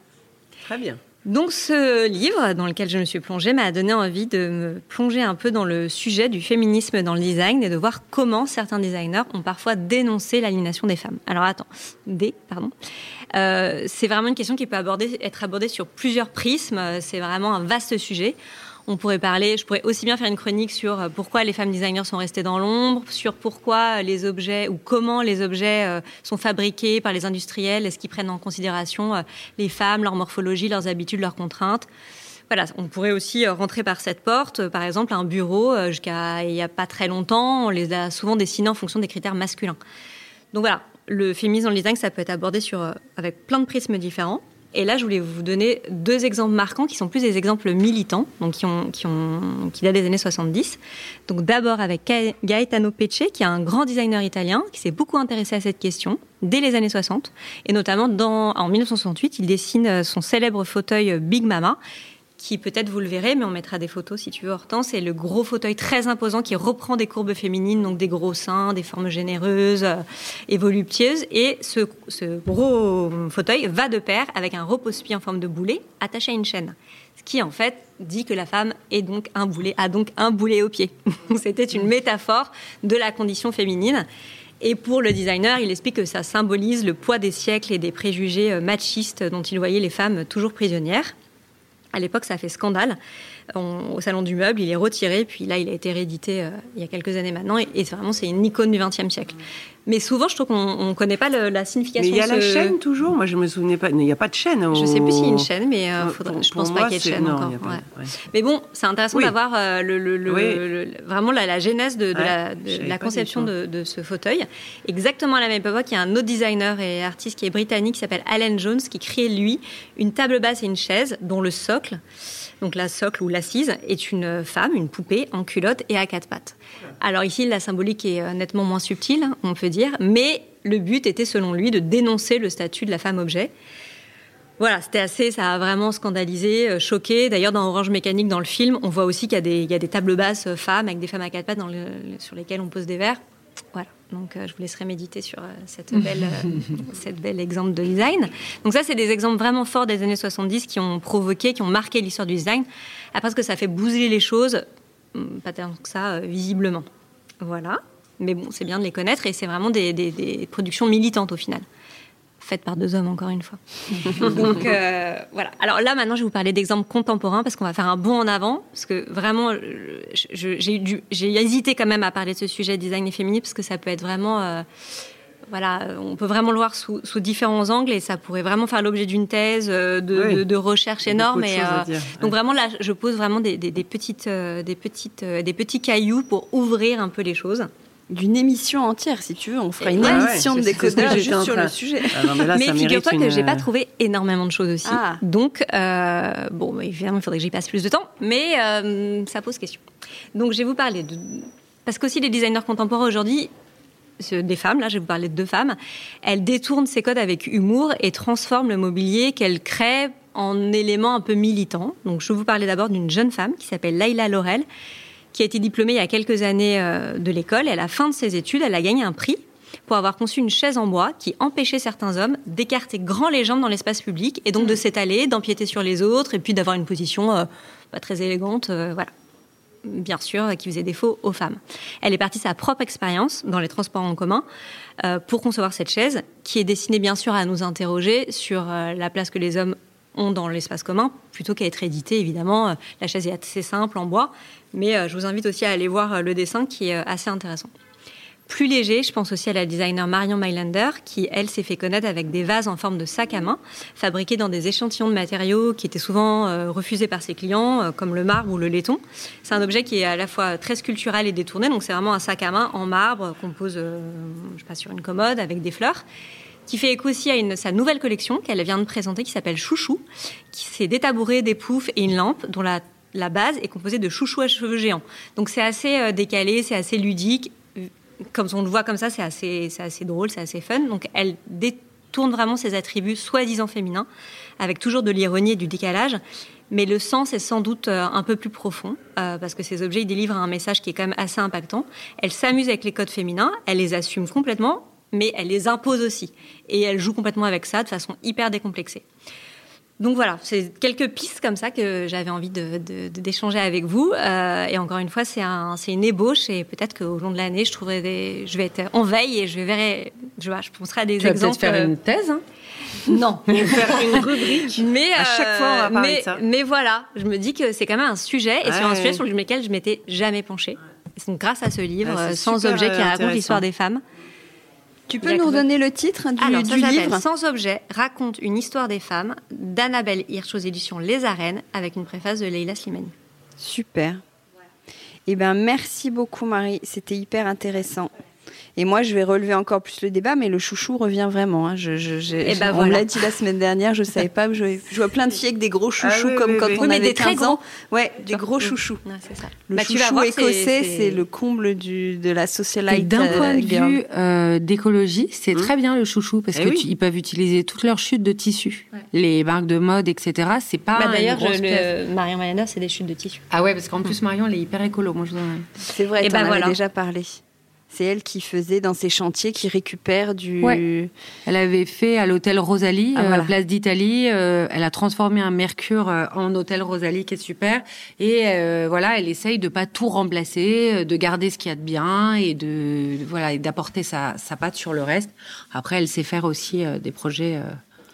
Très bien. Donc ce livre dans lequel je me suis plongée m'a donné envie de me plonger un peu dans le sujet du féminisme dans le design et de voir comment certains designers ont parfois dénoncé l'aliénation des femmes. Alors attends, des, pardon. Euh, c'est vraiment une question qui peut aborder, être abordée sur plusieurs prismes. C'est vraiment un vaste sujet. On pourrait parler, je pourrais aussi bien faire une chronique sur euh, pourquoi les femmes designers sont restées dans l'ombre, sur pourquoi les objets ou comment les objets euh, sont fabriqués par les industriels, est-ce qu'ils prennent en considération euh, les femmes, leur morphologie, leurs habitudes, leurs contraintes. Voilà, on pourrait aussi rentrer par cette porte. Par exemple, un bureau, jusqu'à il n'y a pas très longtemps, on les a souvent dessinés en fonction des critères masculins. Donc voilà, le féminisme le design, ça peut être abordé sur, avec plein de prismes différents. Et là, je voulais vous donner deux exemples marquants qui sont plus des exemples militants, donc qui, ont, qui, ont, qui datent des années 70. Donc d'abord avec Gaetano Pecce, qui est un grand designer italien, qui s'est beaucoup intéressé à cette question dès les années 60. Et notamment en 1968, il dessine son célèbre fauteuil Big Mama, qui peut-être vous le verrez, mais on mettra des photos si tu veux, Hortense. C'est le gros fauteuil très imposant qui reprend des courbes féminines, donc des gros seins, des formes généreuses euh, et voluptueuses. Et ce, gros fauteuil va de pair avec un repose-pied en forme de boulet attaché à une chaîne. Ce qui, en fait, dit que la femme est donc un boulet, a donc un boulet au pied. (laughs) C'était une métaphore de la condition féminine. Et pour le designer, il explique que ça symbolise le poids des siècles et des préjugés euh, machistes dont il voyait les femmes toujours prisonnières. À l'époque, ça a fait scandale. Au salon du meuble, il est retiré, puis là, il a été réédité euh, il y a quelques années maintenant, et, et vraiment, c'est une icône du XXe siècle. Mais souvent, je trouve qu'on ne connaît pas la signification. Mais il y a la chaîne toujours Moi, je me souvenais pas. Il n'y a pas de chaîne. Je ne sais plus s'il y a une chaîne, mais euh, faudrait, je pense pas qu'il y ait de chaîne encore. Mais bon, c'est intéressant d'avoir euh, le, vraiment la, genèse de, la, conception de, ce fauteuil. Exactement à la même époque, il y a un autre designer et artiste qui est britannique qui s'appelle Alan Jones qui crée, lui, une table basse et une chaise dont le socle donc la socle ou l'assise est une femme, une poupée en culotte et à quatre pattes. Alors ici, la symbolique est euh, nettement moins subtile, on peut dire, mais le but était selon lui de dénoncer le statut de la femme objet. Voilà, c'était assez, ça a vraiment scandalisé, euh, choqué. D'ailleurs, dans Orange Mécanique, dans le film, on voit aussi qu'il y, a des tables basses euh, femmes avec des femmes à quatre pattes sur lesquelles on pose des verres. Voilà. Donc, euh, je vous laisserai méditer sur euh, cette (laughs) belle, euh, cette belle exemple de design. Donc, ça, c'est des exemples vraiment forts des années 70 qui ont provoqué, qui ont marqué l'histoire du design. Après, ce que ça fait bouger les choses, hmm, pas tant que ça, visiblement. Voilà. Mais bon, c'est bien de les connaître et c'est vraiment des productions militantes au final faite par deux hommes, encore une fois. (laughs) Donc euh, voilà. Alors là, maintenant, je vais vous parler d'exemples contemporains parce qu'on va faire un bond en avant. Parce que vraiment, j'ai hésité quand même à parler de ce sujet design et féminin parce que ça peut être vraiment. Euh, voilà, on peut vraiment le voir sous, différents angles et ça pourrait vraiment faire l'objet d'une thèse euh, de, recherche énorme. Et, Donc vraiment là, je pose vraiment des, petites, des petites, des petits cailloux pour ouvrir un peu les choses d'une émission entière, si tu veux. On fera une émission de décodeur juste sur le sujet. Ah mais, figure-toi que j'ai pas trouvé énormément de choses aussi. Ah. Donc, euh, bon, évidemment, il faudrait que j'y passe plus de temps, mais euh, ça pose question. Donc, je vais vous parler de... Parce qu'aussi, les designers contemporains aujourd'hui, des femmes, là je vais vous parler de deux femmes, elles détournent ces codes avec humour et transforment le mobilier qu'elles créent en éléments un peu militants. Donc je vais vous parler d'abord d'une jeune femme qui s'appelle Laila Laurel, qui a été diplômée il y a quelques années euh, de l'école. Et à la fin de ses études, elle a gagné un prix pour avoir conçu une chaise en bois qui empêchait certains hommes d'écarter grand les jambes dans l'espace public et donc de mmh. s'étaler, d'empiéter sur les autres et puis d'avoir une position euh, pas très élégante. Euh, voilà. bien sûr, qui faisait défaut aux femmes. Elle est partie de sa propre expérience dans les transports en commun euh, pour concevoir cette chaise, qui est destinée bien sûr à nous interroger sur la place que les hommes dans l'espace commun, plutôt qu'à être éditée, évidemment. La chaise est assez simple, en bois, mais je vous invite aussi à aller voir le dessin qui est assez intéressant plus léger. Je pense aussi à la designer Marion Mylander, qui, elle, s'est fait connaître avec des vases en forme de sac à main, fabriqués dans des échantillons de matériaux qui étaient souvent euh, refusés par ses clients, euh, comme le marbre ou le laiton. C'est un objet qui est à la fois très sculptural et détourné, donc c'est vraiment un sac à main en marbre qu'on pose, euh, je sais pas, sur une commode avec des fleurs qui fait écho aussi à sa nouvelle collection qu'elle vient de présenter qui s'appelle Chouchou, qui c'est des tabourets, des poufs et une lampe dont la base est composée de chouchous à cheveux géants. Donc c'est assez décalé, c'est assez ludique comme on le voit comme ça, c'est assez, assez drôle, c'est assez fun. Donc elle détourne vraiment ses attributs soi-disant féminins, avec toujours de l'ironie et du décalage. Mais le sens est sans doute euh, un peu plus profond, euh, parce que ces objets ils délivrent un message qui est quand même assez impactant. Elle s'amuse avec les codes féminins, elle les assume complètement, mais elle les impose aussi. Et elle joue complètement avec ça de façon hyper décomplexée. Donc voilà, c'est quelques pistes comme ça que j'avais envie d'échanger de, avec vous. Euh, et encore une fois, c'est un, une ébauche et peut-être qu'au long de l'année, je trouverai des, je vais être en veille et je verrai, je, je penserai à des tu exemples. Tu vas peut-être faire une thèse. Hein? Non, (laughs) faire une rubrique. (laughs) Mais à chaque fois, on va parler mais, de ça. Mais voilà, je me dis que c'est quand même un sujet et sur un sujet sur lequel je m'étais jamais penchée. Donc grâce à ce livre, ah, Sans objet, qui raconte l'histoire des femmes. Tu peux nous donner le titre du, Alors, du ça livre? Sans objet raconte une histoire des femmes d'Annabelle Hirsch aux éditions Les Arènes avec une préface de Leila Slimani. Super. Eh ben merci beaucoup Marie, c'était hyper intéressant. Et moi, je vais relever encore plus le débat, mais le chouchou revient vraiment. Hein. Je, je, Et ben on voilà. me l'a dit la semaine dernière, je savais pas. Je, je vois plein de filles avec des gros chouchous Ah oui, comme oui, quand oui. on Oui, mais avait des très 15 ans. Ouais, des gros chouchous. Ouais, c'est ça. Le Bah, tu vas chouchou voir, écossais, c'est- c'est le comble du, de la Et socialite d'un euh, point de girl. vue euh, d'écologie, c'est Mmh. très bien le chouchou parce Eh que oui. tu- ils peuvent utiliser toutes leurs chutes de tissu. Ouais. Les marques de mode, etc. C'est pas Bah, D'ailleurs, je- Marion Mayanda, c'est des chutes de tissu. Ah ouais, parce qu'en plus Marion, elle est hyper écolo. Moi, je vous en- C'est vrai, tu ben en avais voilà. déjà parlé. C'est elle qui faisait dans ses chantiers, qui récupère du. Ouais. Elle avait fait à l'hôtel Rosalie, Ah, euh, voilà. place d'Italie. euh, elle a transformé un Mercure euh, en hôtel Rosalie, qui est super. Et euh, voilà, elle essaye de pas tout remplacer, de garder ce qu'il y a de bien et de voilà et d'apporter sa, sa patte sur le reste. Après, elle sait faire aussi des projets.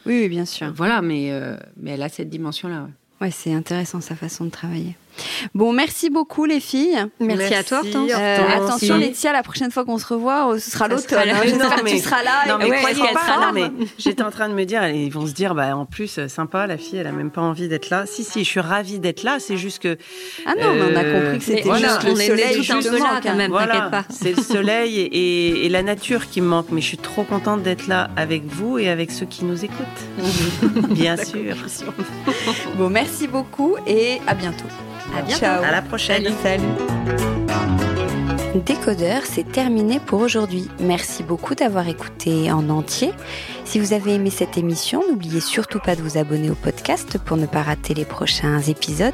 Oui, oui, bien sûr. voilà, mais mais elle a cette dimension-là. ouais. Ouais, c'est intéressant sa façon de travailler. Bon, merci beaucoup les filles. Merci, à toi, Hortense. Euh, Hortense. attention. Laetitia, la prochaine fois qu'on se revoit, euh, ce sera sera hein. J'espère Non, que mais- tu seras là. Non mais ouais, croyez pas, mais j'étais en train de me dire, ils vont se dire, bah en plus euh, sympa, la fille, elle a même pas envie d'être là. Si si, je suis ravie d'être là. C'est juste que Ah non, mais on a compris que c'était voilà, juste on le soleil. tous un peu là, quand même. voilà, pas. (laughs) c'est le soleil et, et- et la nature qui me manque. Mais je suis trop contente d'être là avec vous et avec ceux qui nous écoutent. (laughs) Bien sûr. Bon, merci beaucoup et à bientôt. À bientôt. Ciao. À la prochaine. Salut. Décodeur, c'est terminé pour aujourd'hui. Merci beaucoup d'avoir écouté en entier. Si vous avez aimé cette émission, n'oubliez surtout pas de vous abonner au podcast pour ne pas rater les prochains épisodes.